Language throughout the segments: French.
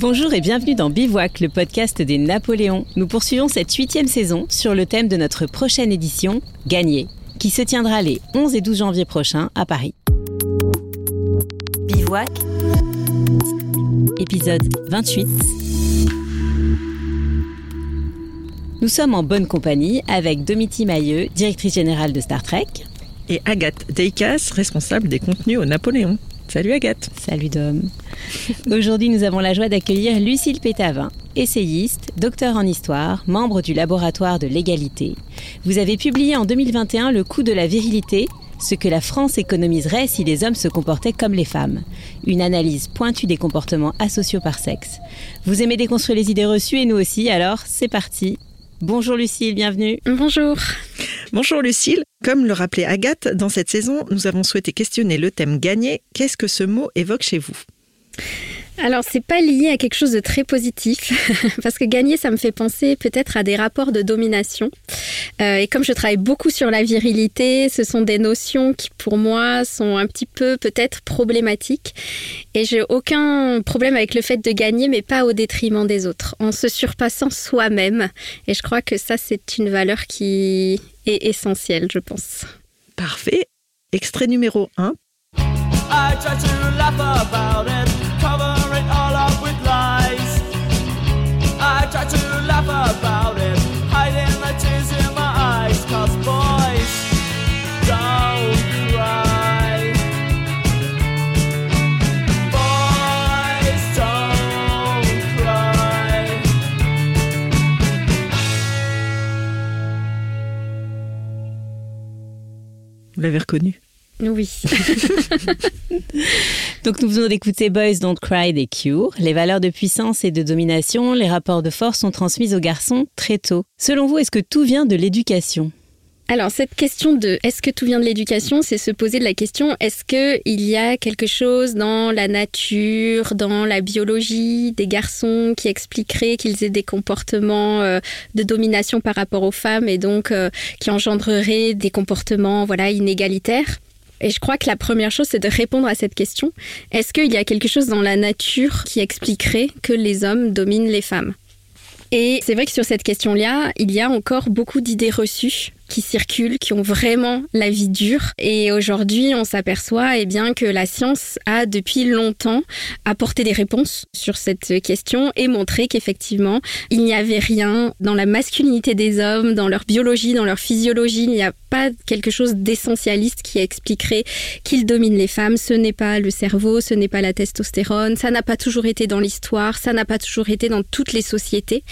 Bonjour et bienvenue dans Bivouac, le podcast des Napoléons. Nous poursuivons cette huitième saison sur le thème de notre prochaine édition, Gagner, qui se tiendra les 11 et 12 janvier prochains à Paris. Bivouac, épisode 28. Nous sommes en bonne compagnie avec Domiti Mailleux, directrice générale de Star Trek. Et Agathe Deikas, responsable des contenus au Napoléon. Salut Agathe. Salut Dom. Aujourd'hui, nous avons la joie d'accueillir Lucille Pétavin, essayiste, docteur en histoire, membre du laboratoire de l'égalité. Vous avez publié en 2021 Le coût de la virilité, ce que la France économiserait si les hommes se comportaient comme les femmes. Une analyse pointue des comportements asociaux par sexe. Vous aimez déconstruire les idées reçues et nous aussi, alors c'est parti. Bonjour Lucille, bienvenue. Bonjour. Bonjour Lucille. Comme le rappelait Agathe, dans cette saison, nous avons souhaité questionner le thème gagner. Qu'est-ce que ce mot évoque chez vous? Alors, c'est pas lié à quelque chose de très positif, parce que gagner, ça me fait penser peut-être à des rapports de domination. Euh, et comme je travaille beaucoup sur la virilité, ce sont des notions qui, pour moi, sont un petit peu peut-être problématiques. Et j'ai aucun problème avec le fait de gagner, mais pas au détriment des autres, en se surpassant soi-même. Et je crois que ça, c'est une valeur qui est essentielle, je pense. Parfait. Extrait numéro 1. Vous l'avez reconnu oui. Donc nous venons d'écouter Boys Don't Cry des Cure. Les valeurs de puissance et de domination, les rapports de force sont transmis aux garçons très tôt. Selon vous, est-ce que tout vient de l'éducation? Alors cette question de est-ce que tout vient de l'éducation, c'est se poser la question est-ce que il y a quelque chose dans la nature, dans la biologie des garçons qui expliquerait qu'ils aient des comportements euh, de domination par rapport aux femmes et donc euh, qui engendrerait des comportements voilà inégalitaires? Et je crois que la première chose, c'est de répondre à cette question. Est-ce qu'il y a quelque chose dans la nature qui expliquerait que les hommes dominent les femmes? Et c'est vrai que sur cette question-là, il y a encore beaucoup d'idées reçues qui circulent, qui ont vraiment la vie dure. Et aujourd'hui, on s'aperçoit eh bien que la science a depuis longtemps apporté des réponses sur cette question et montré qu'effectivement, il n'y avait rien dans la masculinité des hommes, dans leur biologie, dans leur physiologie. Il n'y a pas quelque chose d'essentialiste qui expliquerait qu'ils dominent les femmes. Ce n'est pas le cerveau, ce n'est pas la testostérone. Ça n'a pas toujours été dans l'histoire, ça n'a pas toujours été dans toutes les sociétés.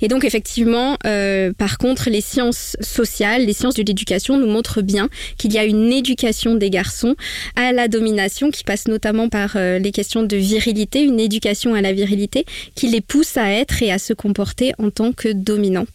Et donc effectivement, euh, par contre, les sciences sociales les sciences de l'éducation nous montrent bien qu'il y a une éducation des garçons à la domination qui passe notamment par euh, les questions de virilité, une éducation à la virilité qui les pousse à être et à se comporter en tant que dominants.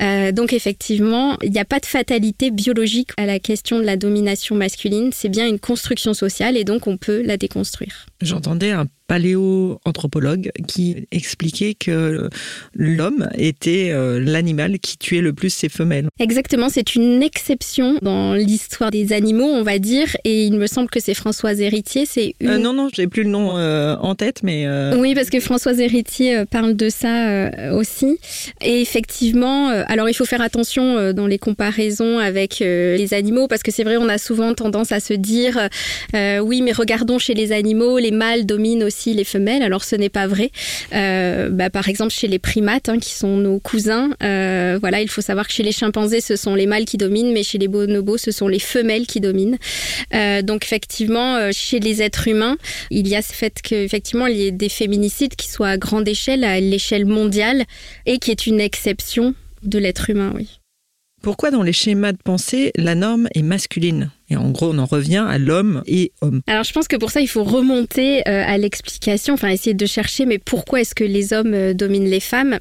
Euh, donc effectivement, il n'y a pas de fatalité biologique à la question de la domination masculine, c'est bien une construction sociale et donc on peut la déconstruire. J'entendais un paléoanthropologue qui expliquait que l'homme était euh, l'animal qui tuait le plus ses femelles. Exactement, c'est une exception dans l'histoire des animaux, on va dire, et il me semble que c'est Françoise Héritier. C'est euh, non, non, j'ai plus le nom en tête, mais oui, parce que Françoise Héritier parle de ça aussi. Et effectivement, alors il faut faire attention euh, dans les comparaisons avec euh, les animaux parce que c'est vrai on a souvent tendance à se dire euh, oui mais regardons chez les animaux les mâles dominent aussi les femelles alors ce n'est pas vrai. Bah, par exemple chez les primates hein, qui sont nos cousins voilà il faut savoir que chez les chimpanzés ce sont les mâles qui dominent mais chez les bonobos ce sont les femelles qui dominent. donc effectivement chez les êtres humains il y a ce fait qu'effectivement il y ait des féminicides qui soient à grande échelle à l'échelle mondiale et qui est une exception de l'être humain, oui. Pourquoi dans les schémas de pensée, la norme est masculine? Et en gros, on en revient à l'homme et homme. Alors, je pense que pour ça, il faut remonter euh, à l'explication, enfin essayer de chercher, mais pourquoi est-ce que les hommes euh, dominent les femmes?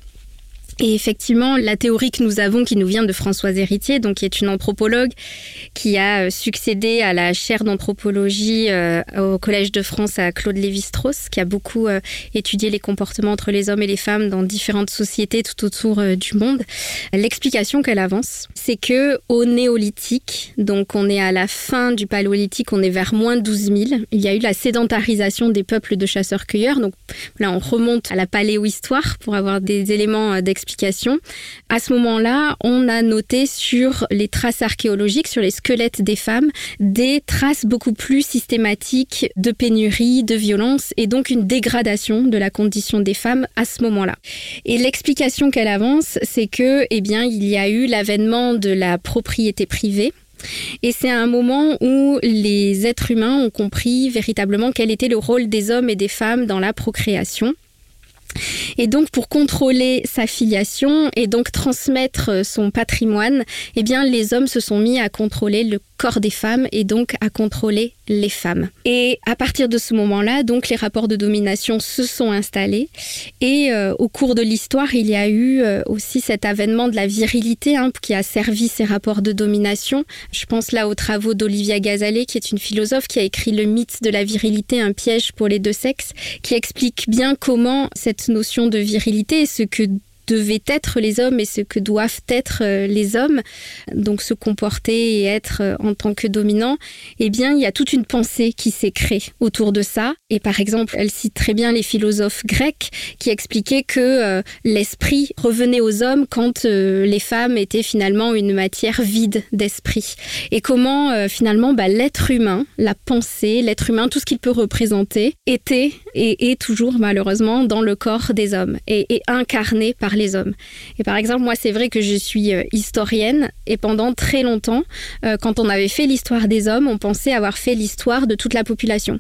Et effectivement, la théorie que nous avons, qui nous vient de Françoise Héritier, donc qui est une anthropologue qui a euh, succédé à la chaire d'anthropologie euh, au Collège de France à Claude Lévi-Strauss, qui a beaucoup euh, étudié les comportements entre les hommes et les femmes dans différentes sociétés tout autour du monde. L'explication qu'elle avance, c'est que au néolithique, donc on est à la fin du paléolithique, on est vers moins 12 000, il y a eu la sédentarisation des peuples de chasseurs-cueilleurs. Donc là, on remonte à la paléohistoire pour avoir des éléments d'explication à ce moment-là, on a noté sur les traces archéologiques, sur les squelettes des femmes, des traces beaucoup plus systématiques de pénurie, de violence et donc une dégradation de la condition des femmes à ce moment-là. Et l'explication qu'elle avance, c'est que, eh bien, il y a eu l'avènement de la propriété privée et c'est un moment où les êtres humains ont compris véritablement quel était le rôle des hommes et des femmes dans la procréation. Et donc pour contrôler sa filiation et donc transmettre son patrimoine, eh bien les hommes se sont mis à contrôler le corps des femmes et donc à contrôler les femmes. Et à partir de ce moment-là, donc les rapports de domination se sont installés et euh, au cours de l'histoire, il y a eu euh, aussi cet avènement de la virilité hein, qui a servi ces rapports de domination. Je pense là aux travaux d'Olivia Gazalet qui est une philosophe qui a écrit Le mythe de la virilité, un piège pour les deux sexes, qui explique bien comment cette notion de virilité ce que devaient être les hommes et ce que doivent être euh, les hommes, donc se comporter et être euh, en tant que dominants, eh bien, il y a toute une pensée qui s'est créée autour de ça. Et par exemple, elle cite très bien les philosophes grecs qui expliquaient que euh, l'esprit revenait aux hommes quand les femmes étaient finalement une matière vide d'esprit. Et comment finalement bah, l'être humain, la pensée, l'être humain, tout ce qu'il peut représenter, était et est toujours malheureusement dans le corps des hommes et incarné par les hommes. Et par exemple, moi, c'est vrai que je suis euh, historienne et pendant très longtemps, euh, quand on avait fait l'histoire des hommes, on pensait avoir fait l'histoire de toute la population.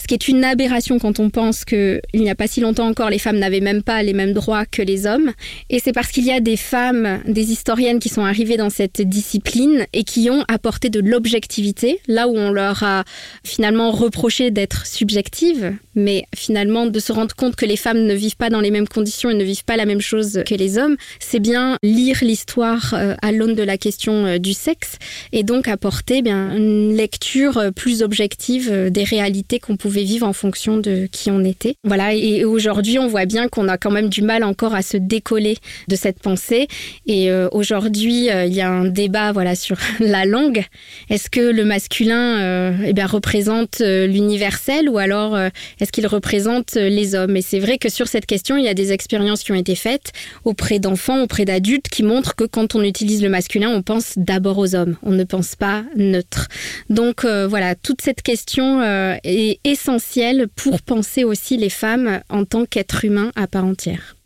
Ce qui est une aberration quand on pense qu'il n'y a pas si longtemps encore, les femmes n'avaient même pas les mêmes droits que les hommes. Et c'est parce qu'il y a des femmes, des historiennes qui sont arrivées dans cette discipline et qui ont apporté de l'objectivité, là où on leur a finalement reproché d'être subjectives, mais finalement de se rendre compte que les femmes ne vivent pas dans les mêmes conditions et ne vivent pas la même chose que les hommes, c'est bien lire l'histoire euh, à l'aune de la question euh, du sexe et donc apporter eh bien une lecture euh, plus objective des réalités qu'on pouvait vivre en fonction de qui on était. Voilà, et aujourd'hui, on voit bien qu'on a quand même du mal encore à se décoller de cette pensée. Et aujourd'hui, il y a un débat voilà sur la langue. Est-ce que le masculin eh bien représente l'universel ou alors est-ce qu'il représente les hommes? Et c'est vrai que sur cette question, il y a des expériences qui ont été faites auprès d'enfants, auprès d'adultes, qui montrent que quand on utilise le masculin, on pense d'abord aux hommes, on ne pense pas neutre. Donc euh, voilà, toute cette question euh, est essentielle pour penser aussi les femmes en tant qu'êtres humains à part entière.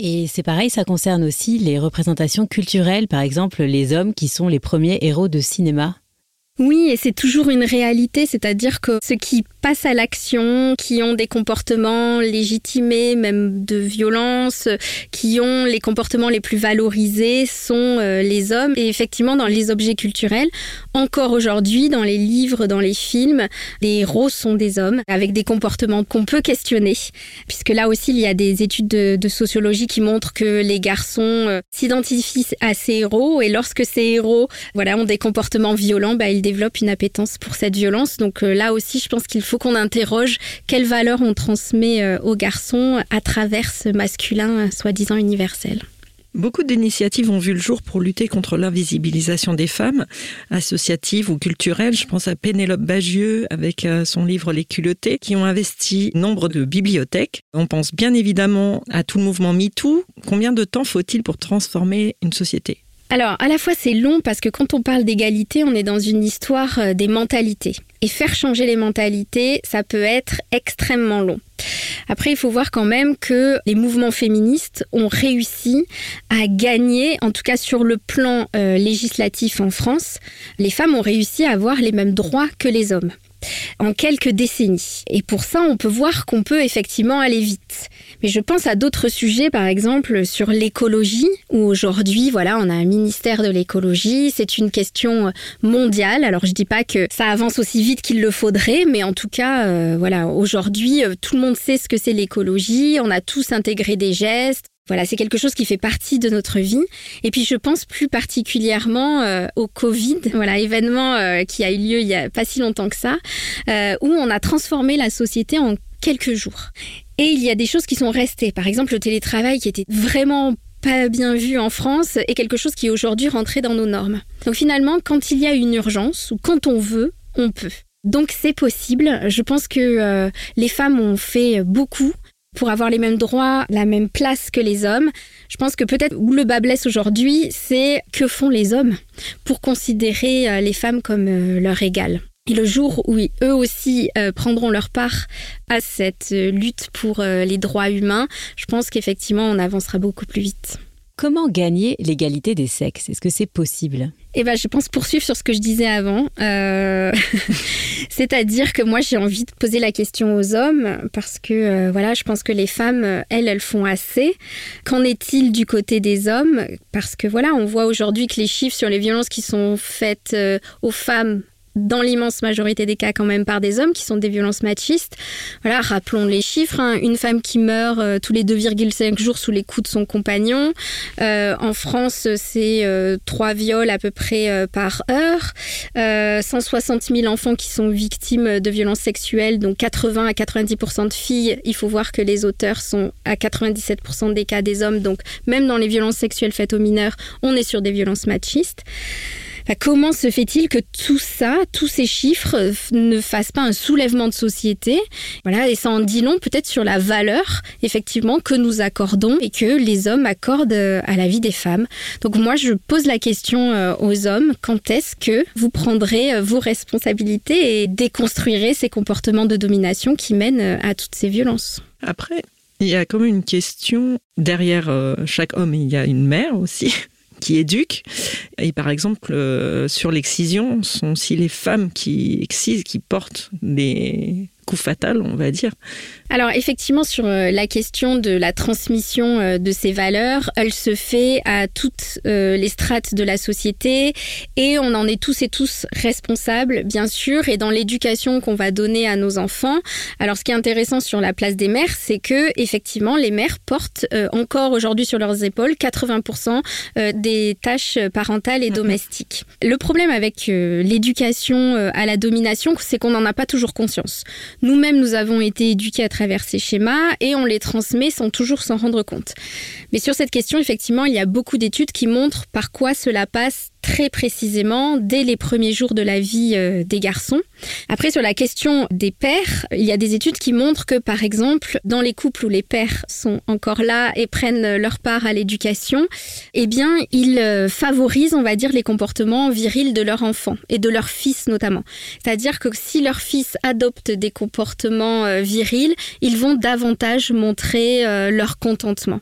Et c'est pareil, ça concerne aussi les représentations culturelles, par exemple les hommes qui sont les premiers héros de cinéma. Oui, et c'est toujours une réalité, c'est-à-dire que ceux qui passent à l'action, qui ont des comportements légitimés, même de violence, qui ont les comportements les plus valorisés sont euh, les hommes. Et effectivement, dans les objets culturels, encore aujourd'hui, dans les livres, dans les films, les héros sont des hommes, avec des comportements qu'on peut questionner, puisque là aussi, il y a des études de, sociologie qui montrent que les garçons euh, s'identifient à ces héros, et lorsque ces héros voilà, ont des comportements violents, bah, ils développe une appétence pour cette violence. Donc euh, là aussi, je pense qu'il faut qu'on interroge quelles valeurs on transmet euh, aux garçons à travers ce masculin euh, soi-disant universel. Beaucoup d'initiatives ont vu le jour pour lutter contre l'invisibilisation des femmes, associatives ou culturelles. Je pense à Pénélope Bagieux avec son livre Les culottés, qui ont investi nombre de bibliothèques. On pense bien évidemment à tout le mouvement MeToo. Combien de temps faut-il pour transformer une société? Alors, à la fois, c'est long parce que quand on parle d'égalité, on est dans une histoire euh, des mentalités. Et faire changer les mentalités, ça peut être extrêmement long. Après, il faut voir quand même que les mouvements féministes ont réussi à gagner, en tout cas sur le plan euh, législatif en France, les femmes ont réussi à avoir les mêmes droits que les hommes en quelques décennies. Et pour ça, on peut voir qu'on peut effectivement aller vite. Mais je pense à d'autres sujets, par exemple sur l'écologie, où aujourd'hui, voilà, on a un ministère de l'écologie, c'est une question mondiale. Alors je dis pas que ça avance aussi vite qu'il le faudrait, mais en tout cas, euh, voilà, aujourd'hui, euh, tout le monde sait ce que c'est l'écologie, on a tous intégré des gestes, Voilà, c'est quelque chose qui fait partie de notre vie. Et puis je pense plus particulièrement euh, au Covid, voilà, événement euh, qui a eu lieu il y a pas si longtemps que ça, euh, où on a transformé la société en quelques jours. Et il y a des choses qui sont restées. Par exemple, le télétravail qui était vraiment pas bien vu en France est quelque chose qui est aujourd'hui rentré dans nos normes. Donc finalement, quand il y a une urgence ou quand on veut, on peut. Donc c'est possible. Je pense que les femmes ont fait beaucoup pour avoir les mêmes droits, la même place que les hommes. Je pense que peut-être où le bas blesse aujourd'hui, c'est que font les hommes pour considérer euh, les femmes comme euh, leur égales. Et le jour où eux aussi euh, prendront leur part à cette lutte pour les droits humains, je pense qu'effectivement on avancera beaucoup plus vite. Comment gagner l'égalité des sexes? Est-ce que c'est possible? Eh ben, je pense poursuivre sur ce que je disais avant. Euh, c'est-à-dire que moi, j'ai envie de poser la question aux hommes parce que, euh, voilà, je pense que les femmes, elles, elles font assez. Qu'en est-il du côté des hommes? Parce que, voilà, on voit aujourd'hui que les chiffres sur les violences qui sont faites euh, aux femmes dans l'immense majorité des cas quand même par des hommes qui sont des violences machistes. Voilà, rappelons les chiffres. Hein. Une femme qui meurt euh, tous les 2,5 jours sous les coups de son compagnon. Euh, en France, c'est euh, trois viols à peu près par heure. 160 000 enfants qui sont victimes de violences sexuelles, donc 80 à 90% de filles. Il faut voir que les auteurs sont à 97% des cas des hommes. Donc même dans les violences sexuelles faites aux mineurs, on est sur des violences machistes. Comment se fait-il que tout ça, tous ces chiffres euh, ne fassent pas un soulèvement de société? Voilà, et ça en dit long peut-être sur la valeur effectivement que nous accordons et que les hommes accordent euh, à la vie des femmes. Donc moi, je pose la question euh, aux hommes quand est-ce que vous prendrez vos responsabilités et déconstruirez ces comportements de domination qui mènent à toutes ces violences? Après, il y a comme une question derrière chaque homme, il y a une mère aussi qui éduquent. Et par exemple, euh, sur l'excision, sont aussi les femmes qui excisent, qui portent des coups fatals, on va dire. Alors effectivement, sur euh, la question de la transmission euh, de ces valeurs, elle se fait à toutes euh, les strates de la société et on en est tous et tous responsables, bien sûr, et dans l'éducation qu'on va donner à nos enfants. Alors ce qui est intéressant sur la place des mères, c'est que effectivement, les mères portent encore aujourd'hui sur leurs épaules 80% des tâches parentales et domestiques. Le problème avec l'éducation à la domination, c'est qu'on n'en a pas toujours conscience. Nous-mêmes, nous avons été éduqués à travers ces schémas et on les transmet sans toujours s'en rendre compte. Mais sur cette question, effectivement, il y a beaucoup d'études qui montrent par quoi cela passe très précisément dès les premiers jours de la vie euh, des garçons. Après, sur la question des pères, il y a des études qui montrent que, par exemple, dans les couples où les pères sont encore là et prennent leur part à l'éducation, eh bien, ils euh, favorisent, on va dire, les comportements virils de leur enfant et de leur fils notamment. C'est-à-dire que si leur fils adopte des comportements euh, virils, ils vont davantage montrer leur contentement.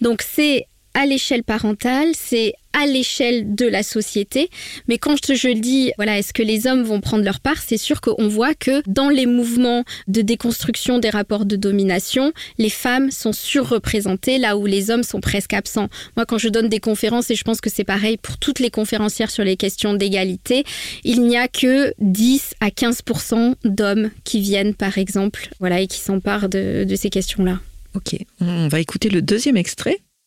Donc, c'est à l'échelle parentale, c'est à l'échelle de la société. Mais quand je, le dis, voilà, est-ce que les hommes vont prendre leur part C'est sûr qu'on voit que dans les mouvements de déconstruction des rapports de domination, les femmes sont surreprésentées là où les hommes sont presque absents. Moi, quand je donne des conférences, et je pense que c'est pareil pour toutes les conférencières sur les questions d'égalité, il n'y a que 10 à 15% d'hommes qui viennent, par exemple, voilà, et qui s'emparent de, de ces questions-là. Ok, on va écouter le deuxième extrait.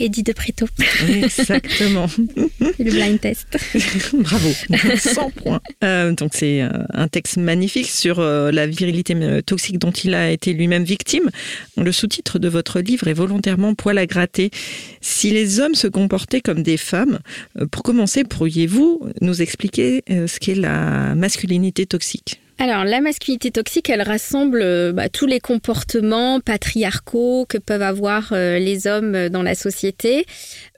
Eddie de Préto. Exactement. le blind test. Bravo, 100 points. Euh, donc c'est euh, un texte magnifique sur euh, la virilité toxique dont il a été lui-même victime. Le sous-titre de votre livre est volontairement poil à gratter. Si les hommes se comportaient comme des femmes, pour commencer, pourriez-vous nous expliquer ce qu'est la masculinité toxique? Alors, la masculinité toxique, elle rassemble euh, bah, tous les comportements patriarcaux que peuvent avoir euh, les hommes dans la société.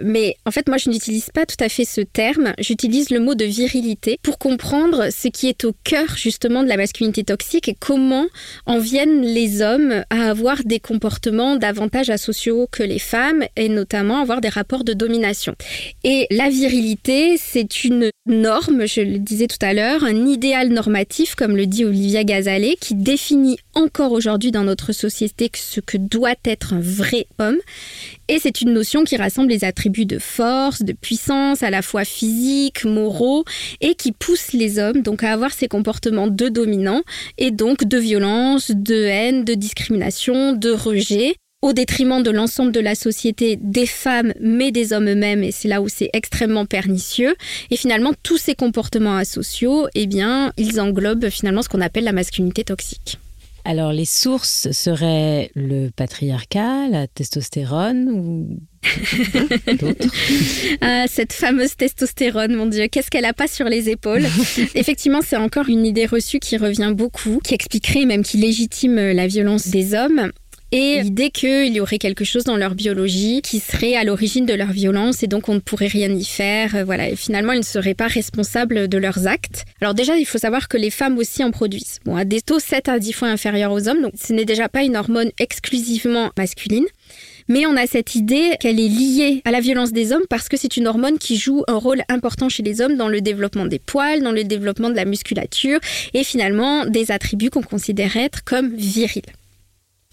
Mais en fait, moi, je n'utilise pas tout à fait ce terme. J'utilise le mot de virilité pour comprendre ce qui est au cœur justement de la masculinité toxique et comment en viennent les hommes à avoir des comportements davantage asociaux que les femmes et notamment avoir des rapports de domination. Et la virilité, c'est une norme, je le disais tout à l'heure, un idéal normatif, comme le dit Olivia Gazalet, qui définit encore aujourd'hui dans notre société ce que doit être un vrai homme. Et c'est une notion qui rassemble les attributs de force, de puissance, à la fois physiques, moraux, et qui pousse les hommes donc à avoir ces comportements de dominants et donc de violence, de haine, de discrimination, de rejet au détriment de l'ensemble de la société, des femmes, mais des hommes eux-mêmes, et c'est là où c'est extrêmement pernicieux. Et finalement, tous ces comportements asociaux, eh bien, ils englobent finalement ce qu'on appelle la masculinité toxique. Alors, les sources seraient le patriarcat, la testostérone ou d'autres ah, Cette fameuse testostérone, mon Dieu, qu'est-ce qu'elle a pas sur les épaules? Effectivement, c'est encore une idée reçue qui revient beaucoup, qui expliquerait même qui légitime la violence des hommes et l'idée qu'il y aurait quelque chose dans leur biologie qui serait à l'origine de leur violence et donc on ne pourrait rien y faire. Euh, voilà, et finalement ils ne seraient pas responsables de leurs actes. Alors déjà, il faut savoir que les femmes aussi en produisent. Bon, à des taux 7 à 10 fois inférieurs aux hommes, donc ce n'est déjà pas une hormone exclusivement masculine. Mais on a cette idée qu'elle est liée à la violence des hommes parce que c'est une hormone qui joue un rôle important chez les hommes dans le développement des poils, dans le développement de la musculature et finalement des attributs qu'on considère être comme virils.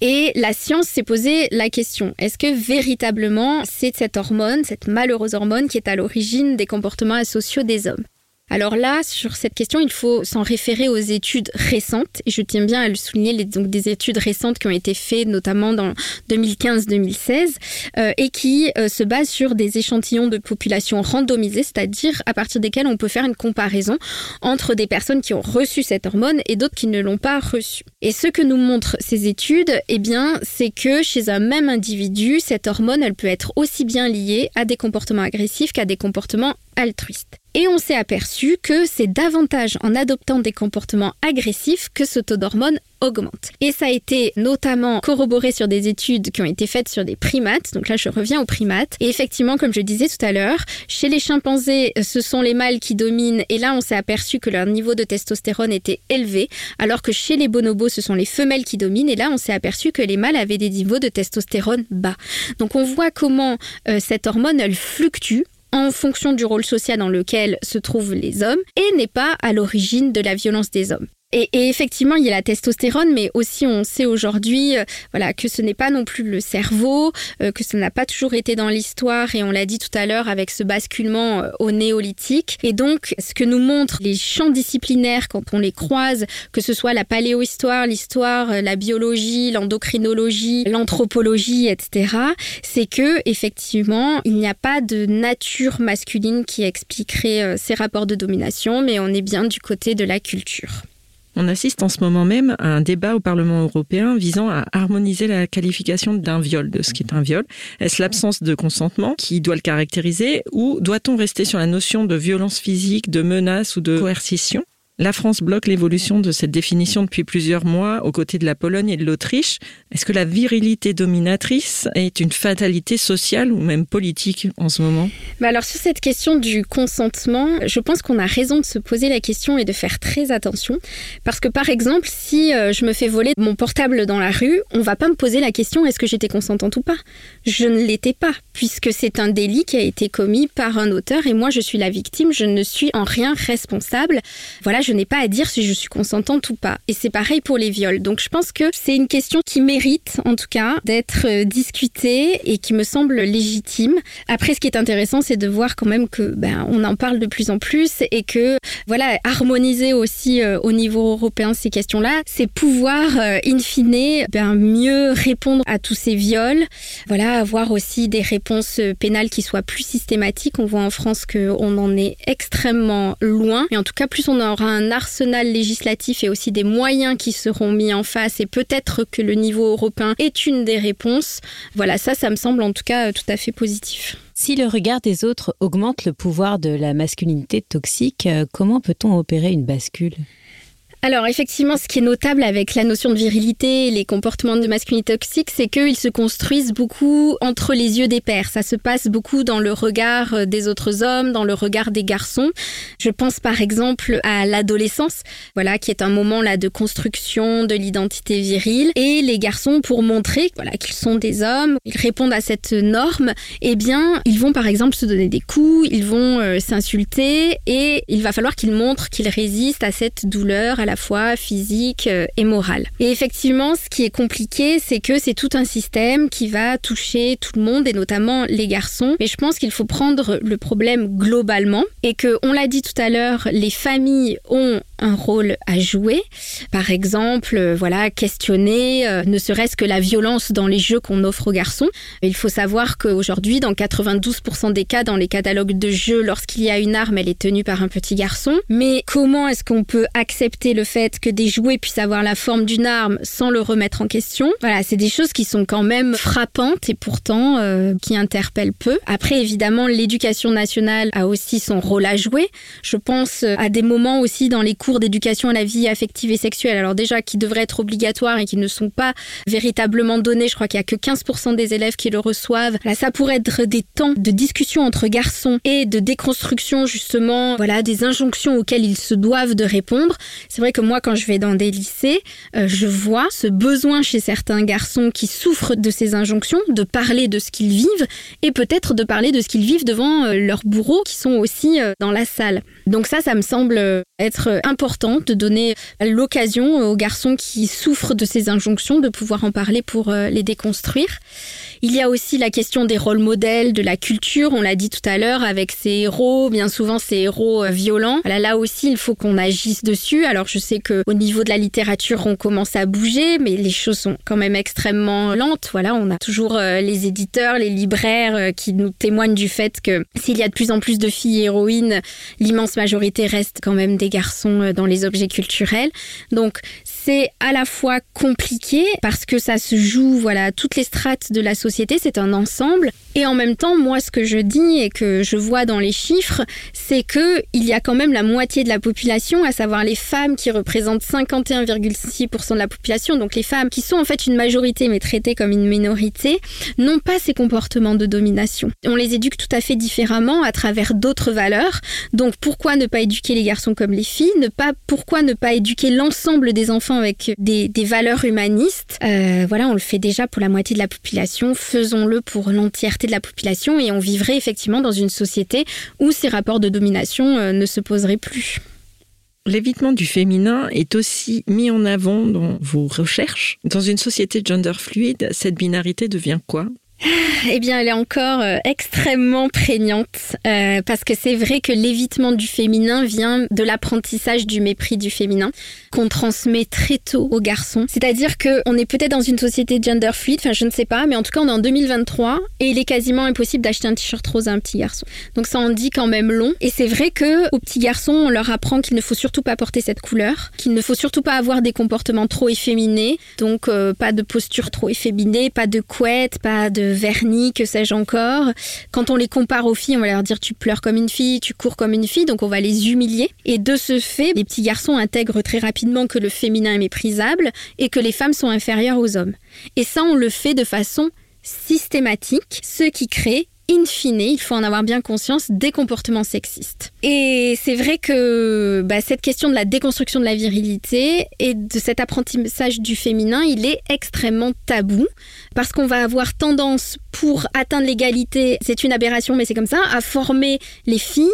Et la science s'est posé la question, est-ce que véritablement c'est cette hormone, cette malheureuse hormone qui est à l'origine des comportements asociaux des hommes? Alors là, sur cette question, il faut s'en référer aux études récentes, et je tiens bien à le souligner, donc des études récentes qui ont été faites notamment dans 2015-2016, euh, et qui euh, se basent sur des échantillons de population randomisés, c'est-à-dire à partir desquels on peut faire une comparaison entre des personnes qui ont reçu cette hormone et d'autres qui ne l'ont pas reçue. Et ce que nous montrent ces études, eh bien, c'est que chez un même individu, cette hormone, elle peut être aussi bien liée à des comportements agressifs qu'à des comportements altruistes. Et on s'est aperçu que c'est davantage en adoptant des comportements agressifs que ce taux d'hormones augmente. Et ça a été notamment corroboré sur des études qui ont été faites sur des primates. Donc là, je reviens aux primates. Et effectivement, comme je disais tout à l'heure, chez les chimpanzés, ce sont les mâles qui dominent. Et là, on s'est aperçu que leur niveau de testostérone était élevé. Alors que chez les bonobos, ce sont les femelles qui dominent. Et là, on s'est aperçu que les mâles avaient des niveaux de testostérone bas. Donc on voit comment euh, cette hormone, elle fluctue en fonction du rôle social dans lequel se trouvent les hommes et n'est pas à l'origine de la violence des hommes. Et, effectivement, il y a la testostérone, mais aussi on sait aujourd'hui, euh, voilà, que ce n'est pas non plus le cerveau, euh, que ça n'a pas toujours été dans l'histoire, et on l'a dit tout à l'heure avec ce basculement euh, au néolithique. Et donc, ce que nous montrent les champs disciplinaires quand on les croise, que ce soit la paléohistoire, l'histoire, la biologie, l'endocrinologie, l'anthropologie, etc., c'est que effectivement, il n'y a pas de nature masculine qui expliquerait ces rapports de domination, mais on est bien du côté de la culture. On assiste en ce moment même à un débat au Parlement européen visant à harmoniser la qualification d'un viol, de ce qui est un viol. Est-ce l'absence de consentement qui doit le caractériser ou doit-on rester sur la notion de violence physique, de menace ou de coercition? La France bloque l'évolution de cette définition depuis plusieurs mois aux côtés de la Pologne et de l'Autriche. Est-ce que la virilité dominatrice est une fatalité sociale ou même politique en ce moment? Bah Alors sur cette question du consentement, je pense qu'on a raison de se poser la question et de faire très attention. Parce que par exemple, si euh, je me fais voler mon portable dans la rue, on va pas me poser la question est-ce que j'étais consentante ou pas? Je ne l'étais pas, puisque c'est un délit qui a été commis par un auteur et moi je suis la victime, je ne suis en rien responsable. Voilà, n'ai pas à dire si je suis consentante ou pas. Et c'est pareil pour les viols. Donc je pense que c'est une question qui mérite, en tout cas, d'être euh, discutée et qui me semble légitime. Après, ce qui est intéressant, c'est de voir quand même que ben, on en parle de plus en plus et que voilà, harmoniser aussi euh, au niveau européen ces questions-là, c'est pouvoir, euh, in fine, ben, mieux répondre à tous ces viols. Voilà, avoir aussi des réponses pénales qui soient plus systématiques. On voit en France qu'on en est extrêmement loin. Mais en tout cas, plus on aura un un arsenal législatif et aussi des moyens qui seront mis en face et peut-être que le niveau européen est une des réponses. Voilà, ça, ça me semble en tout cas tout à fait positif. Si le regard des autres augmente le pouvoir de la masculinité toxique, euh, comment peut-on opérer une bascule? Alors effectivement, ce qui est notable avec la notion de virilité et les comportements de masculinité toxique, c'est qu'ils se construisent beaucoup entre les yeux des pères. Ça se passe beaucoup dans le regard euh, des autres hommes, dans le regard des garçons. Je pense par exemple à l'adolescence, voilà, qui est un moment là de construction de l'identité virile. Et les garçons, pour montrer voilà qu'ils sont des hommes, ils répondent à cette norme, eh bien, ils vont par exemple se donner des coups, ils vont euh, s'insulter, et il va falloir qu'ils montrent qu'ils résistent à cette douleur, à la fois physique euh, et morale. Et effectivement, ce qui est compliqué, c'est que c'est tout un système qui va toucher tout le monde et notamment les garçons. Mais je pense qu'il faut prendre le problème globalement et que, on l'a dit tout à l'heure, les familles ont un rôle à jouer. Par exemple, euh, voilà, questionner euh, ne serait-ce que la violence dans les jeux qu'on offre aux garçons. Il faut savoir qu'aujourd'hui, dans 92% des cas, dans les catalogues de jeux, lorsqu'il y a une arme, elle est tenue par un petit garçon. Mais comment est-ce qu'on peut accepter le fait que des jouets puissent avoir la forme d'une arme sans le remettre en question? Voilà, c'est des choses qui sont quand même frappantes et pourtant euh, qui interpellent peu. Après, évidemment, l'éducation nationale a aussi son rôle à jouer. Je pense à des moments aussi dans les cours d'éducation à la vie affective et sexuelle, alors déjà qui devraient être obligatoires et qui ne sont pas véritablement donnés, je crois qu'il y a que 15% des élèves qui le reçoivent. Là, ça pourrait être des temps de discussion entre garçons et de déconstruction justement, voilà, des injonctions auxquelles ils se doivent de répondre. C'est vrai que moi, quand je vais dans des lycées, euh, je vois ce besoin chez certains garçons qui souffrent de ces injonctions de parler de ce qu'ils vivent et peut-être de parler de ce qu'ils vivent devant euh, leurs bourreaux qui sont aussi euh, dans la salle. Donc ça, ça me semble être important de donner l'occasion aux garçons qui souffrent de ces injonctions de pouvoir en parler pour euh, les déconstruire. Il y a aussi la question des rôles modèles, de la culture, on l'a dit tout à l'heure, avec ces héros, bien souvent ces héros euh, violents. Là, aussi, il faut qu'on agisse dessus. Alors je sais que au niveau de la littérature, on commence à bouger, mais les choses sont quand même extrêmement lentes. Voilà, on a toujours euh, les éditeurs, les libraires euh, qui nous témoignent du fait que s'il y a de plus en plus de filles héroïnes, l'immense majorité reste quand même des garçons dans les objets culturels. Donc c'est à la fois compliqué parce que ça se joue, voilà, toutes les strates de la société, c'est un ensemble. Et en même temps, moi, ce que je dis et que je vois dans les chiffres, c'est que il y a quand même la moitié de la population, à savoir les femmes qui représentent 51,6% de la population, donc les femmes qui sont en fait une majorité mais traitées comme une minorité, n'ont pas ces comportements de domination. On les éduque tout à fait différemment à travers d'autres valeurs. Donc pourquoi ne pas éduquer les garçons comme les filles? Ne pas pourquoi ne pas éduquer l'ensemble des enfants avec des, valeurs humanistes. Euh, voilà, on le fait déjà pour la moitié de la population, faisons-le pour l'entièreté de la population et on vivrait effectivement dans une société où ces rapports de domination euh, ne se poseraient plus. L'évitement du féminin est aussi mis en avant dans vos recherches. Dans une société gender fluide, cette binarité devient quoi? Eh bien, elle est encore euh, extrêmement prégnante euh, parce que c'est vrai que l'évitement du féminin vient de l'apprentissage du mépris du féminin qu'on transmet très tôt aux garçons. C'est-à-dire que on est peut-être dans une société gender fluide, enfin je ne sais pas, mais en tout cas on est en 2023 et il est quasiment impossible d'acheter un t-shirt rose à un petit garçon. Donc ça en dit quand même long. Et c'est vrai que aux petits garçons on leur apprend qu'il ne faut surtout pas porter cette couleur, qu'il ne faut surtout pas avoir des comportements trop efféminés, donc euh, pas de posture trop efféminée, pas de couette, pas de vernis, que sais-je encore. Quand on les compare aux filles, on va leur dire tu pleures comme une fille, tu cours comme une fille, donc on va les humilier. Et de ce fait, les petits garçons intègrent très rapidement que le féminin est méprisable et que les femmes sont inférieures aux hommes. Et ça, on le fait de façon systématique, ce qui crée in fine, il faut en avoir bien conscience, des comportements sexistes. Et c'est vrai que bah, cette question de la déconstruction de la virilité et de cet apprentissage du féminin, il est extrêmement tabou parce qu'on va avoir tendance pour atteindre l'égalité, c'est une aberration mais c'est comme ça, à former les filles,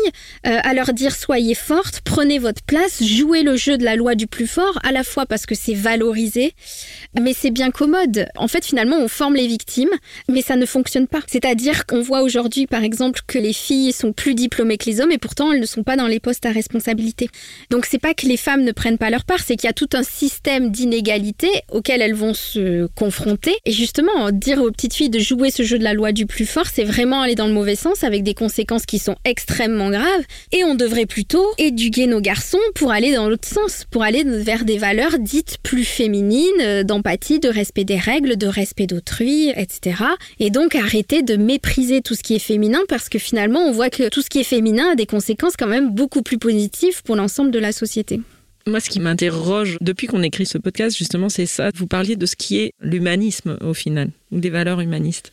euh, à leur dire soyez fortes, prenez votre place, jouez le jeu de la loi du plus fort, à la fois parce que c'est valorisé, mais c'est bien commode. En fait finalement on forme les victimes, mais ça ne fonctionne pas. C'est-à-dire qu'on voit aujourd'hui, par exemple, que les filles sont plus diplômées que les hommes et pourtant elles ne sont pas dans les postes à responsabilité. Donc c'est pas que les femmes ne prennent pas leur part, c'est qu'il y a tout un système d'inégalité auquel elles vont se confronter. Et justement, dire aux petites filles de jouer ce jeu de la loi du plus fort, c'est vraiment aller dans le mauvais sens avec des conséquences qui sont extrêmement graves. Et on devrait plutôt éduquer nos garçons pour aller dans l'autre sens, pour aller vers des valeurs dites plus féminines, euh, d'empathie, de respect des règles, de respect d'autrui, etc. Et donc arrêter de mépriser tout ce qui est féminin parce que finalement on voit que tout ce qui est féminin a des conséquences quand même beaucoup plus positives pour l'ensemble de la société. Moi, ce qui m'interroge depuis qu'on écrit ce podcast, justement, c'est ça. Vous parliez de ce qui est l'humanisme au final, ou des valeurs humanistes.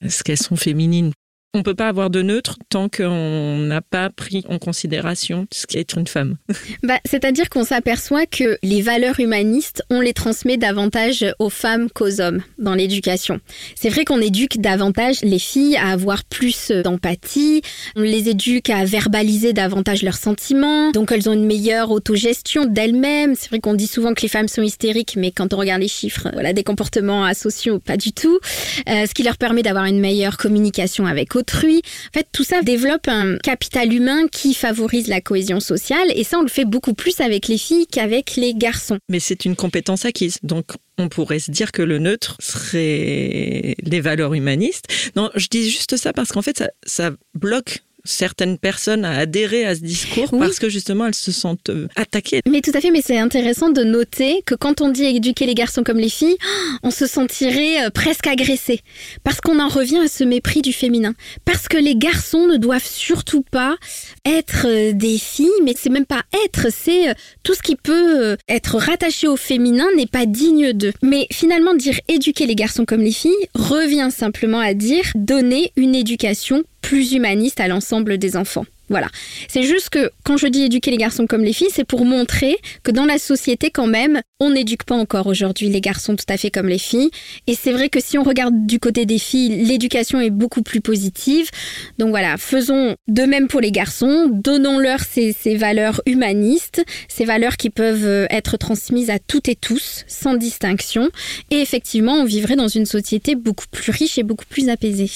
Est-ce qu'elles sont féminines on ne peut pas avoir de neutre tant qu'on n'a pas pris en considération ce qu'est être une femme. Bah, C'est-à-dire qu'on s'aperçoit que les valeurs humanistes, on les transmet davantage aux femmes qu'aux hommes dans l'éducation. C'est vrai qu'on éduque davantage les filles à avoir plus d'empathie, on les éduque à verbaliser davantage leurs sentiments, donc elles ont une meilleure autogestion d'elles-mêmes. C'est vrai qu'on dit souvent que les femmes sont hystériques, mais quand on regarde les chiffres, voilà, des comportements asociaux, pas du tout. Euh, ce qui leur permet d'avoir une meilleure communication avec autrui. En fait, tout ça développe un capital humain qui favorise la cohésion sociale et ça, on le fait beaucoup plus avec les filles qu'avec les garçons. Mais c'est une compétence acquise. Donc, on pourrait se dire que le neutre serait les valeurs humanistes. Non, je dis juste ça parce qu'en fait, ça, ça bloque certaines personnes à adhérer à ce discours Oui. parce que justement elles se sentent euh, attaquées. Mais tout à fait, mais c'est intéressant de noter que quand on dit éduquer les garçons comme les filles, on se sentirait euh, presque agressé. Parce qu'on en revient à ce mépris du féminin. Parce que les garçons ne doivent surtout pas être euh, des filles, mais c'est même pas être, c'est tout ce qui peut être rattaché au féminin n'est pas digne d'eux. Mais finalement, dire éduquer les garçons comme les filles revient simplement à dire donner une éducation plus humaniste à l'ensemble des enfants. Voilà. C'est juste que quand je dis éduquer les garçons comme les filles, c'est pour montrer que dans la société quand même, on n'éduque pas encore aujourd'hui les garçons tout à fait comme les filles. Et c'est vrai que si on regarde du côté des filles, l'éducation est beaucoup plus positive. Donc voilà, faisons de même pour les garçons, donnons-leur ces, ces valeurs humanistes, ces valeurs qui peuvent euh, être transmises à toutes et tous, sans distinction. Et effectivement, on vivrait dans une société beaucoup plus riche et beaucoup plus apaisée.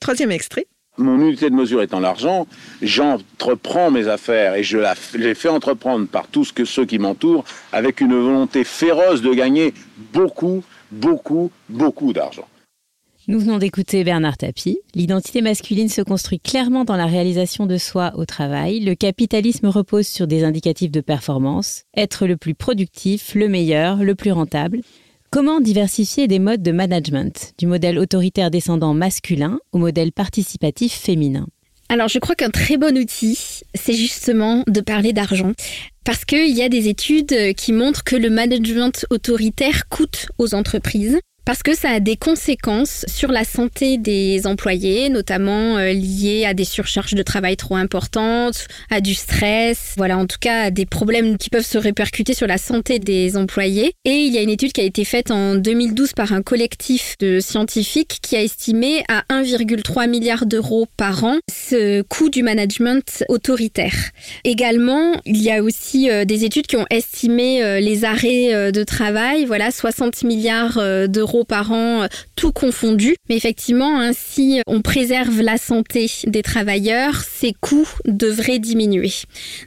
Troisième extrait. Mon unité de mesure étant l'argent, j'entreprends mes affaires et je les fais entreprendre par tous que ceux qui m'entourent avec une volonté féroce de gagner beaucoup, beaucoup, beaucoup d'argent. Nous venons d'écouter Bernard Tapie. L'identité masculine se construit clairement dans la réalisation de soi au travail. Le capitalisme repose sur des indicatifs de performance. Être le plus productif, le meilleur, le plus rentable. Comment diversifier des modes de management, du modèle autoritaire descendant masculin au modèle participatif féminin Alors, je crois qu'un très bon outil, c'est justement de parler d'argent. Parce qu'il y a des études qui montrent que le management autoritaire coûte aux entreprises. Parce que ça a des conséquences sur la santé des employés, notamment euh, liées à des surcharges de travail trop importantes, à du stress, voilà, en tout cas à des problèmes qui peuvent se répercuter sur la santé des employés. Et il y a une étude qui a été faite en 2012 par un collectif de scientifiques qui a estimé à 1,3 milliard d'euros par an ce coût du management autoritaire. Également, il y a aussi euh, des études qui ont estimé euh, les arrêts de travail, voilà, 60 milliards euh, par an, euh, tout confondu. Mais effectivement, hein, si on préserve la santé des travailleurs, ces coûts devraient diminuer.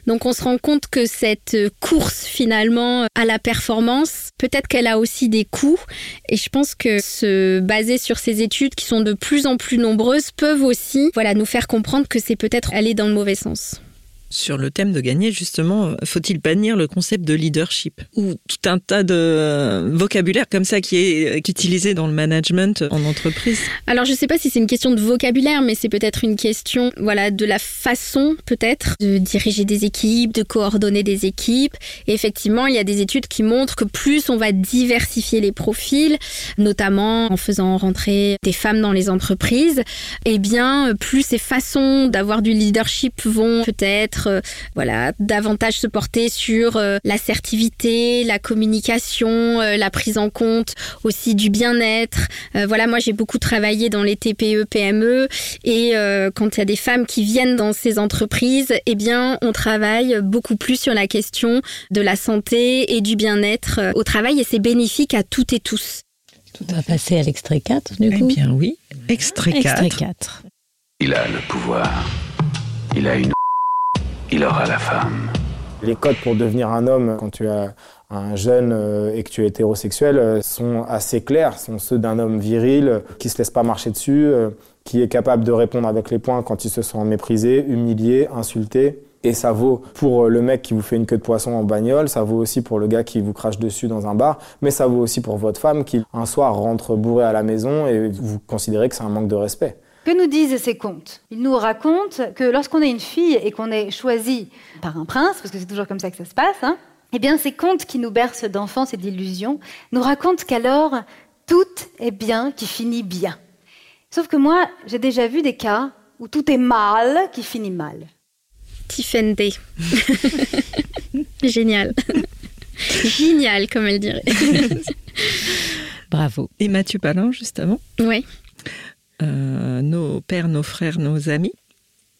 Donc on se rend compte que cette course finalement à la performance, peut-être qu'elle a aussi des coûts. Et je pense que se baser sur ces études qui sont de plus en plus nombreuses peuvent aussi voilà, nous faire comprendre que c'est peut-être aller dans le mauvais sens. Sur le thème de gagner, justement, euh, faut-il bannir le concept de leadership Ou tout un tas de euh, vocabulaire comme ça qui est euh, utilisé dans le management en entreprise? Alors je sais pas si c'est une question de vocabulaire, mais c'est peut-être une question voilà de la façon peut-être de diriger des équipes, de coordonner des équipes. Effectivement, il y a des études qui montrent que plus on va diversifier les profils, notamment en faisant rentrer des femmes dans les entreprises, eh bien plus ces façons d'avoir du leadership vont peut-être euh, voilà davantage se porter sur euh, l'assertivité, la communication, euh, la prise en compte aussi du bien-être. Euh, voilà, moi j'ai beaucoup travaillé dans les TPE, PME et euh, quand il y a des femmes qui viennent dans ces entreprises, eh bien on travaille beaucoup plus sur la question de la santé et du bien-être euh, au travail et c'est bénéfique à toutes et tous. On va passer à l'extrait 4 du Eh coup. bien oui, extrait 4. Extrait 4. Il a le pouvoir. Il a une. Il aura la femme. Les codes pour devenir un homme quand tu es un jeune euh, et que tu es hétérosexuel euh, sont assez clairs, sont ceux d'un homme viril euh, qui se laisse pas marcher dessus, qui est capable de répondre avec les poings quand il se sent méprisé, humilié, insulté. Et ça vaut pour le mec qui vous fait une queue de poisson en bagnole, ça vaut aussi pour le gars qui vous crache dessus dans un bar, mais ça vaut aussi pour votre femme qui un soir rentre bourré à la maison et vous considérez que c'est un manque de respect. Que nous disent ces contes Ils nous racontent que lorsqu'on est une fille et qu'on est choisi par un prince, parce que c'est toujours comme ça que ça se passe, hein, Eh bien, ces contes qui nous bercent d'enfance et d'illusions nous racontent qu'alors tout est bien qui finit bien. Sauf que moi, j'ai déjà vu des cas où tout est mal qui finit mal. Tiffany. Génial. Génial, comme elle dirait. Bravo. Et Mathieu Palin, juste avant. Oui. Euh, nos pères, nos frères, nos amis.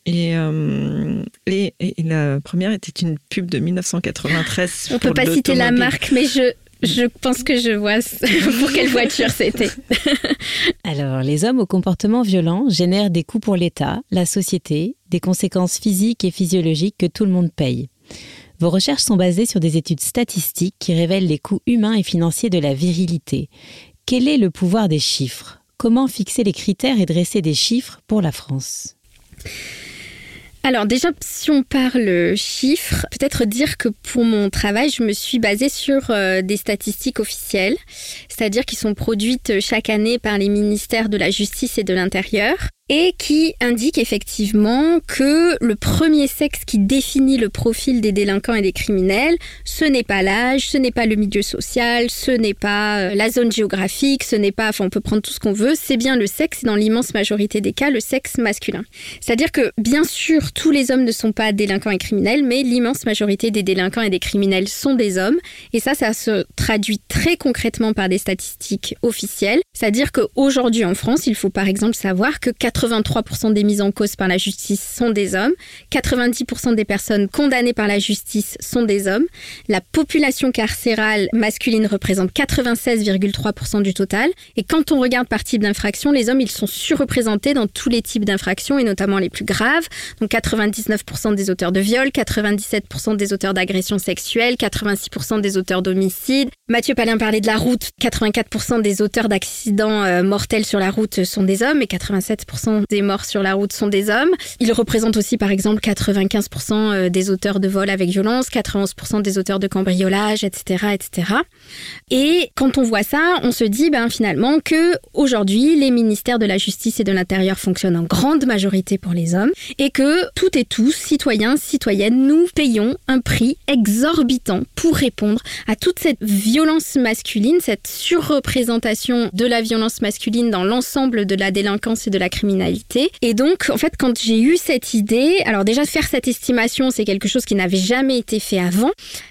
Et, euh, et, et la première était une pub de 1993. On peut pas citer la marque, mais je, je pense que je vois pour quelle voiture c'était. Alors, les hommes au comportement violent génèrent des coûts pour l'État, la société, des conséquences physiques et physiologiques que tout le monde paye. Vos recherches sont basées sur des études statistiques qui révèlent les coûts humains et financiers de la virilité. Quel est le pouvoir des chiffres? Comment fixer les critères et dresser des chiffres pour la France? Alors déjà, si on parle chiffres, peut-être dire que pour mon travail, je me suis basée sur euh, des statistiques officielles, c'est-à-dire qui sont produites chaque année par les ministères de la Justice et de l'Intérieur et qui indique effectivement que le premier sexe qui définit le profil des délinquants et des criminels, ce n'est pas l'âge, ce n'est pas le milieu social, ce n'est pas euh, la zone géographique, ce n'est pas, enfin on peut prendre tout ce qu'on veut, c'est bien le sexe, et dans l'immense majorité des cas, le sexe masculin. C'est-à-dire que bien sûr, tous les hommes ne sont pas délinquants et criminels, mais l'immense majorité des délinquants et des criminels sont des hommes, et ça, ça se traduit très concrètement par des statistiques officielles. C'est-à-dire qu'aujourd'hui en France, il faut par exemple savoir que 83% des mises en cause par la justice sont des hommes, 90% des personnes condamnées par la justice sont des hommes, la population carcérale masculine représente 96,3% du total, et quand on regarde par type d'infraction, les hommes, ils sont surreprésentés dans tous les types d'infractions, et notamment les plus graves, donc 99% des auteurs de viol, 97% des auteurs d'agressions sexuelles, 86% des auteurs d'homicides. Mathieu Palin parlait de la route, 84% des auteurs d'accidents euh, mortels sur la route sont des hommes, et 87% des morts sur la route sont des hommes. Il représente aussi par exemple 95% euh, des auteurs de vol avec violence, 91% des auteurs de cambriolage, etc., etc. Et quand on voit ça, on se dit ben finalement que aujourd'hui les ministères de la justice et de l'intérieur fonctionnent en grande majorité pour les hommes et que toutes et tous, citoyens, citoyennes, nous payons un prix exorbitant pour répondre à toute cette violence masculine, cette surreprésentation de la violence masculine dans l'ensemble de la délinquance et de la criminalité et donc, en fait, quand j'ai eu cette idée, alors déjà faire cette estimation, c'est quelque chose qui n'avait jamais été fait avant.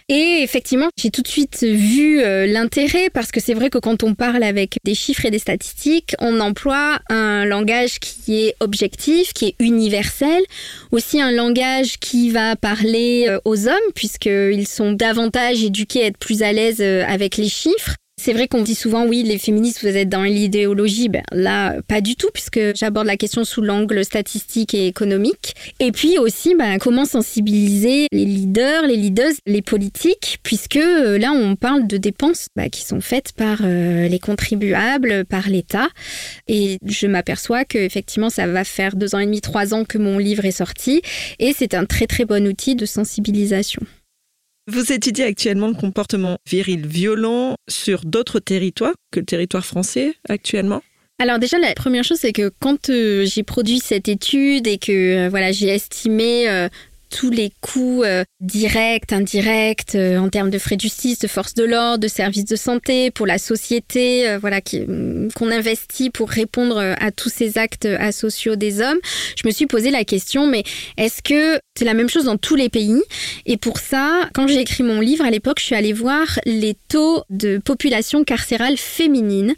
Et effectivement, j'ai tout de suite vu euh, l'intérêt parce que c'est vrai que quand on parle avec des chiffres et des statistiques, on emploie un langage qui est objectif, qui est universel, aussi un langage qui va parler euh, aux hommes puisqu'ils sont davantage éduqués à être plus à l'aise euh, avec les chiffres. C'est vrai qu'on dit souvent, oui, les féministes, vous êtes dans l'idéologie. Ben, là, pas du tout, puisque j'aborde la question sous l'angle statistique et économique. Et puis aussi, ben, comment sensibiliser les leaders, les leaders, les politiques, puisque euh, là, on parle de dépenses ben, qui sont faites par euh, les contribuables, par l'État. Et je m'aperçois que effectivement, ça va faire deux ans et demi, trois ans que mon livre est sorti. Et c'est un très, très bon outil de sensibilisation. Vous étudiez actuellement le comportement viril violent sur d'autres territoires que le territoire français actuellement? Alors déjà la première chose c'est que quand euh, j'ai produit cette étude et que euh, voilà j'ai estimé euh, tous les coûts directs, indirects, en termes de frais de justice, de force de l'ordre, de services de santé, pour la société, voilà, mm, qu'on investit pour répondre à tous ces actes asociaux des hommes. Je me suis posé la question, mais est-ce que c'est la même chose dans tous les pays Et pour ça, quand j'ai écrit mon livre à l'époque, je suis allée voir les taux de population carcérale féminine,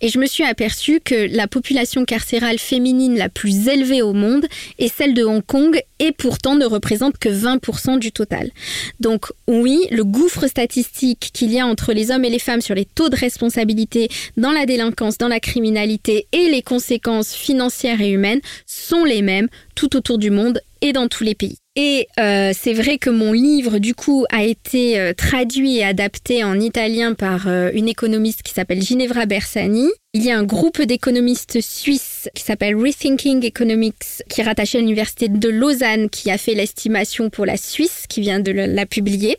et je me suis aperçue que la population carcérale féminine la plus élevée au monde est celle de Hong Kong, et pourtant ne représente que 20% du total. Donc oui, le gouffre statistique qu'il y a entre les hommes et les femmes sur les taux de responsabilité dans la délinquance, dans la criminalité et les conséquences financières et humaines sont les mêmes tout autour du monde et dans tous les pays. Et euh, c'est vrai que mon livre, du coup, a été euh, traduit et adapté en italien par euh, une économiste qui s'appelle Ginevra Bersani. Il y a un groupe d'économistes suisses qui s'appelle Rethinking Economics, qui est rattaché à l'université de Lausanne, qui a fait l'estimation pour la Suisse, qui vient de la publier.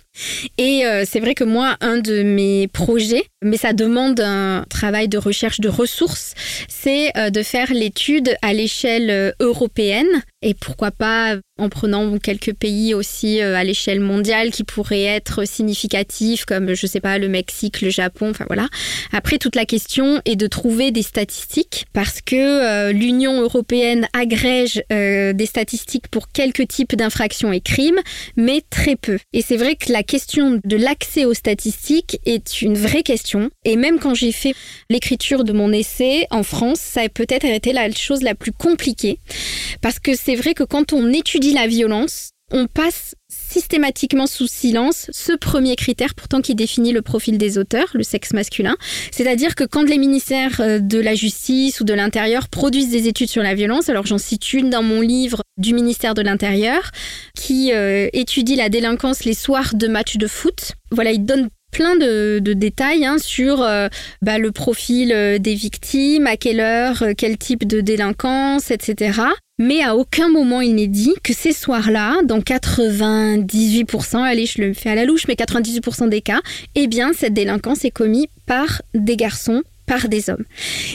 Et euh, c'est vrai que moi, un de mes projets, mais ça demande un travail de recherche de ressources, c'est euh, de faire l'étude à l'échelle euh, européenne et pourquoi pas en prenant quelques pays aussi à l'échelle mondiale qui pourraient être significatifs comme je sais pas le Mexique, le Japon, enfin voilà. Après toute la question est de trouver des statistiques parce que l'Union européenne agrège des statistiques pour quelques types d'infractions et crimes, mais très peu. Et c'est vrai que la question de l'accès aux statistiques est une vraie question. Et même quand j'ai fait l'écriture de mon essai en France, ça a peut-être été la chose la plus compliquée. Parce que c'est vrai que quand on étudie la violence, on passe systématiquement sous silence ce premier critère pourtant qui définit le profil des auteurs, le sexe masculin. C'est-à-dire que quand les ministères euh, de la Justice ou de l'Intérieur produisent des études sur la violence, alors j'en cite une dans mon livre du ministère de l'Intérieur qui euh, étudie la délinquance les soirs de matchs de foot. Voilà, il donne plein de, détails hein, sur euh, bah, le profil des victimes, à quelle heure, quel type de délinquance, etc. Mais à aucun moment il n'est dit que ces soirs-là, dans 98%, allez, je le fais à la louche, mais 98% des cas, eh bien, cette délinquance est commise par des garçons par des hommes.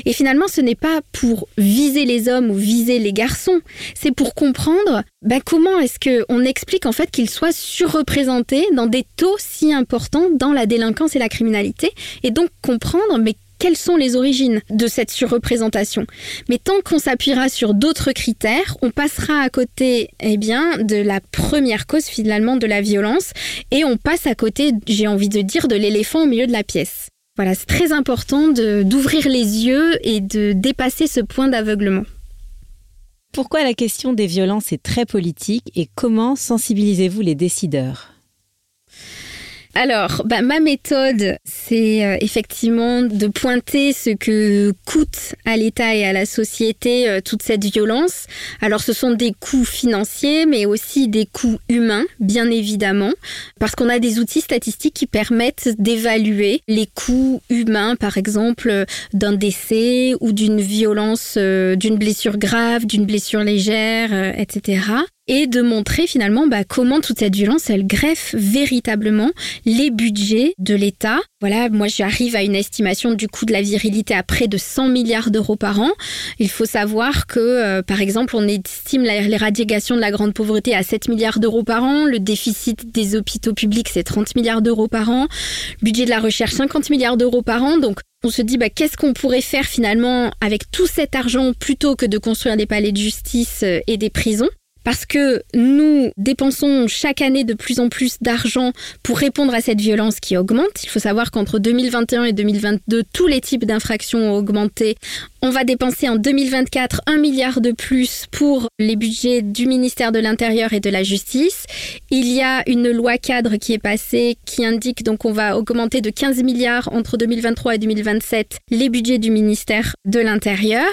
Et finalement, ce n'est pas pour viser les hommes ou viser les garçons, c'est pour comprendre ben, comment est-ce qu'on explique en fait qu'ils soient surreprésentés dans des taux si importants dans la délinquance et la criminalité, et donc comprendre mais quelles sont les origines de cette surreprésentation. Mais tant qu'on s'appuiera sur d'autres critères, on passera à côté eh bien, de la première cause finalement de la violence et on passe à côté, j'ai envie de dire, de l'éléphant au milieu de la pièce. Voilà, c'est très important d'ouvrir les yeux et de dépasser ce point d'aveuglement. Pourquoi la question des violences est très politique et comment sensibilisez-vous les décideurs? Alors, bah, ma méthode, c'est euh, effectivement de pointer ce que coûte à l'État et à la société euh, toute cette violence. Alors, ce sont des coûts financiers, mais aussi des coûts humains, bien évidemment, parce qu'on a des outils statistiques qui permettent d'évaluer les coûts humains, par exemple, d'un décès ou d'une violence, euh, d'une blessure grave, d'une blessure légère, etc et de montrer finalement bah, comment toute cette violence, elle greffe véritablement les budgets de l'État. Voilà, moi j'arrive à une estimation du coût de la virilité à près de 100 milliards d'euros par an. Il faut savoir que, euh, par exemple, on estime l'éradication de la grande pauvreté à 7 milliards d'euros par an, le déficit des hôpitaux publics c'est 30 milliards d'euros par an, budget de la recherche 50 milliards d'euros par an. Donc on se dit bah, qu'est-ce qu'on pourrait faire finalement avec tout cet argent plutôt que de construire des palais de justice euh, et des prisons? Parce que nous dépensons chaque année de plus en plus d'argent pour répondre à cette violence qui augmente. Il faut savoir qu'entre 2021 et 2022, tous les types d'infractions ont augmenté. On va dépenser en 2024 un milliard de plus pour les budgets du ministère de l'Intérieur et de la Justice. Il y a une loi cadre qui est passée qui indique donc qu'on va augmenter de 15 milliards entre 2023 et 2027 les budgets du ministère de l'Intérieur.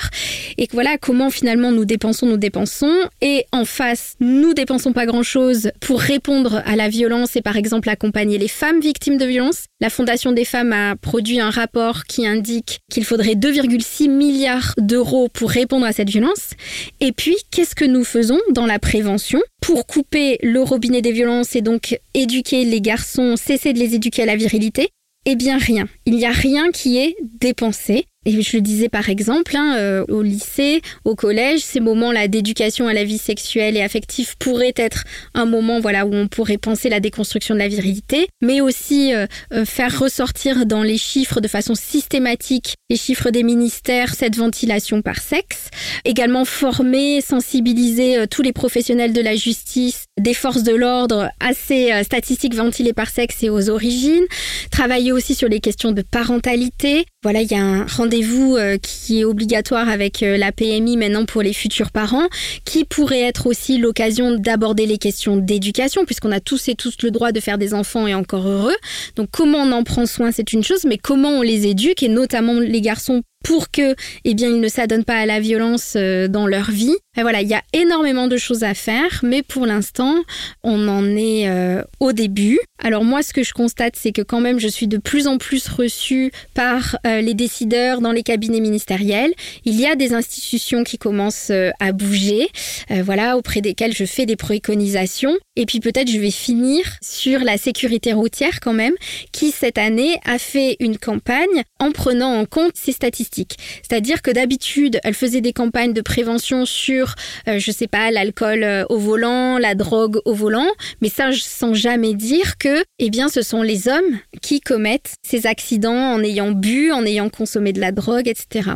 Et voilà comment finalement nous dépensons, nous dépensons. Et enfin, nous dépensons pas grand-chose pour répondre à la violence et par exemple accompagner les femmes victimes de violence. La Fondation des femmes a produit un rapport qui indique qu'il faudrait 2,6 milliards d'euros pour répondre à cette violence. Et puis, qu'est-ce que nous faisons dans la prévention pour couper le robinet des violences et donc éduquer les garçons, cesser de les éduquer à la virilité? Eh bien rien. Il n'y a rien qui est dépensé. Et je le disais par exemple, hein, euh, au lycée, au collège, ces moments-là d'éducation à la vie sexuelle et affective pourraient être un moment voilà, où on pourrait penser la déconstruction de la virilité, mais aussi euh, euh, faire ressortir dans les chiffres de façon systématique les chiffres des ministères, cette ventilation par sexe. Également former, sensibiliser tous les professionnels de la justice, des forces de l'ordre à ces statistiques ventilées par sexe et aux origines. Travailler aussi sur les questions de parentalité. Voilà, il y a un rendez vous euh, qui est obligatoire avec euh, la PMI maintenant pour les futurs parents, qui pourrait être aussi l'occasion d'aborder les questions d'éducation, puisqu'on a tous et tous le droit de faire des enfants et encore heureux. Donc comment on en prend soin, c'est une chose, mais comment on les éduque, et notamment les garçons pour que, eh bien, ils ne s'adonnent pas à la violence euh, dans leur vie. Et voilà, il y a énormément de choses à faire, mais pour l'instant, on en est euh, au début. Alors moi, ce que je constate, c'est que quand même, je suis de plus en plus reçue par euh, les décideurs dans les cabinets ministériels. Il y a des institutions qui commencent à bouger, voilà, auprès desquelles je fais des préconisations. Et puis peut-être je vais finir sur la sécurité routière quand même, qui cette année a fait une campagne en prenant en compte ces statistiques. C'est-à-dire que d'habitude, elle faisait des campagnes de prévention sur, euh, je sais pas, l'alcool euh, au volant, la drogue au volant, mais ça sans jamais dire que, eh bien, ce sont les hommes qui commettent ces accidents en ayant bu, en ayant consommé de la drogue, etc.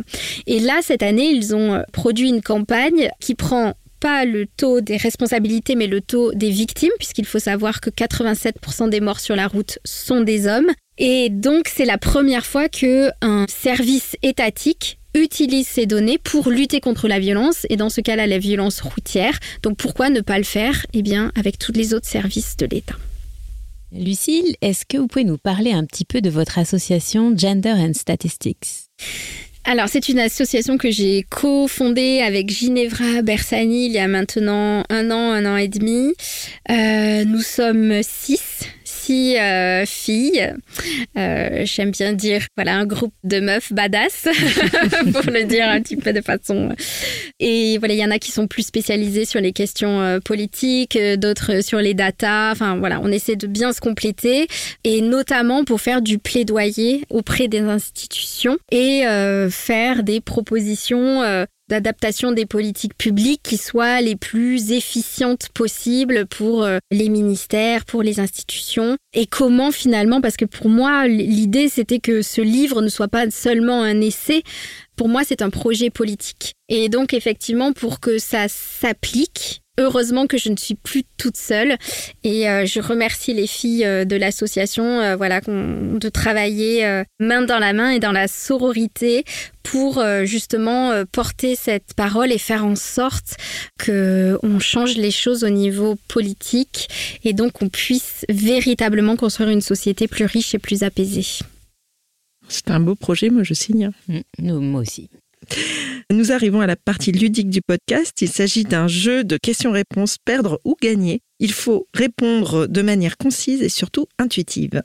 Et là, cette année, ils ont euh, produit une campagne qui prend pas le taux des responsabilités, mais le taux des victimes, puisqu'il faut savoir que 87% des morts sur la route sont des hommes. Et donc, c'est la première fois que un service étatique utilise ces données pour lutter contre la violence, et dans ce cas-là, la violence routière. Donc, pourquoi ne pas le faire? Eh bien, avec tous les autres services de l'État. Lucille, est-ce que vous pouvez nous parler un petit peu de votre association Gender and Statistics? Alors, c'est une association que j'ai co-fondée avec Ginevra Bersani il y a maintenant un an, un an et demi. Euh, nous sommes six euh, filles. Euh, j'aime bien dire, voilà, un groupe de meufs badass, pour le dire un petit peu de façon. Et voilà, il y en a qui sont plus spécialisées sur les questions euh, politiques, d'autres sur les datas. Enfin, voilà, on essaie de bien se compléter et notamment pour faire du plaidoyer auprès des institutions et faire des propositions d'adaptation des politiques publiques qui soient les plus efficientes possibles pour euh, les ministères, pour les institutions. Et comment finalement, parce que pour moi, l'idée c'était que ce livre ne soit pas seulement un essai, pour moi c'est un projet politique. Et donc effectivement, pour que ça s'applique, heureusement que je ne suis plus toute seule et euh, je remercie les filles euh, de l'association euh, voilà de travailler main dans la main et dans la sororité pour justement porter cette parole et faire en sorte que on change les choses au niveau politique et donc on puisse véritablement construire une société plus riche et plus apaisée. C'est un beau projet, moi je signe. Mmh, moi aussi. Nous arrivons à la partie ludique du podcast. Il s'agit d'un jeu de questions-réponses perdre ou gagner. Il faut répondre de manière concise et surtout intuitive.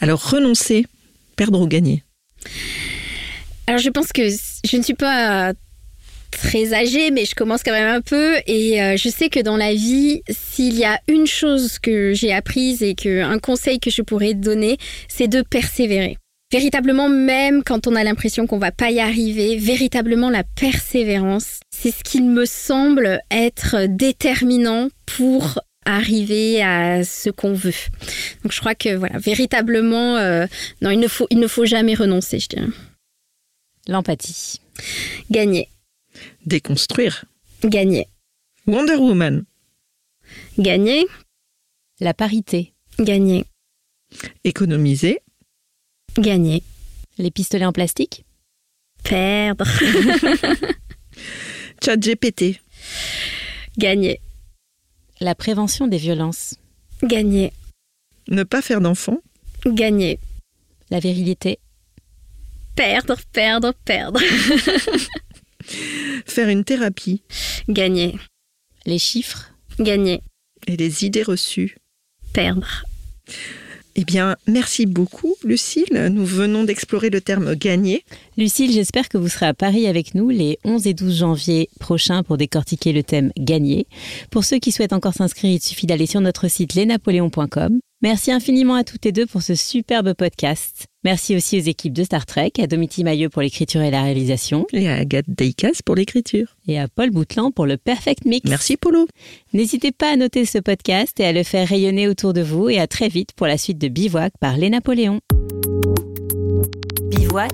Alors renoncer, perdre ou gagner? Alors je pense que je ne suis pas très âgée, mais je commence quand même un peu. Et euh, je sais que dans la vie, s'il y a une chose que j'ai apprise et que un conseil que je pourrais donner, c'est de persévérer. Véritablement, même quand on a l'impression qu'on va pas y arriver, véritablement la persévérance, c'est ce qui me semble être déterminant pour arriver à ce qu'on veut. Donc je crois que voilà, véritablement, euh, non, il ne faut, il ne faut jamais renoncer, je dirais. L'empathie. Gagner. Déconstruire. Gagner. Wonder Woman. Gagner. La parité. Gagner. Économiser. Gagner. Les pistolets en plastique. Perdre. Chat GPT. Gagner. La prévention des violences. Gagner. Ne pas faire d'enfants. Gagner. La virilité. Perdre, perdre, perdre. Faire une thérapie. Gagner. Les chiffres. Gagner. Et les idées reçues. Perdre. Eh bien, merci beaucoup, Lucille. Nous venons d'explorer le terme gagner. Lucille, j'espère que vous serez à Paris avec nous les 11 et 12 janvier prochains pour décortiquer le thème gagner. Pour ceux qui souhaitent encore s'inscrire, il suffit d'aller sur notre site lesnapoléons.com. Merci infiniment à toutes et deux pour ce superbe podcast. Merci aussi aux équipes de Star Trek, à Domiti Maillot pour l'écriture et la réalisation. Et à Agathe Deikas pour l'écriture. Et à Paul Boutlan pour le Perfect Mix. Merci Polo. N'hésitez pas à noter ce podcast et à le faire rayonner autour de vous et à très vite pour la suite de Bivouac par Les Napoléons. Bivouac.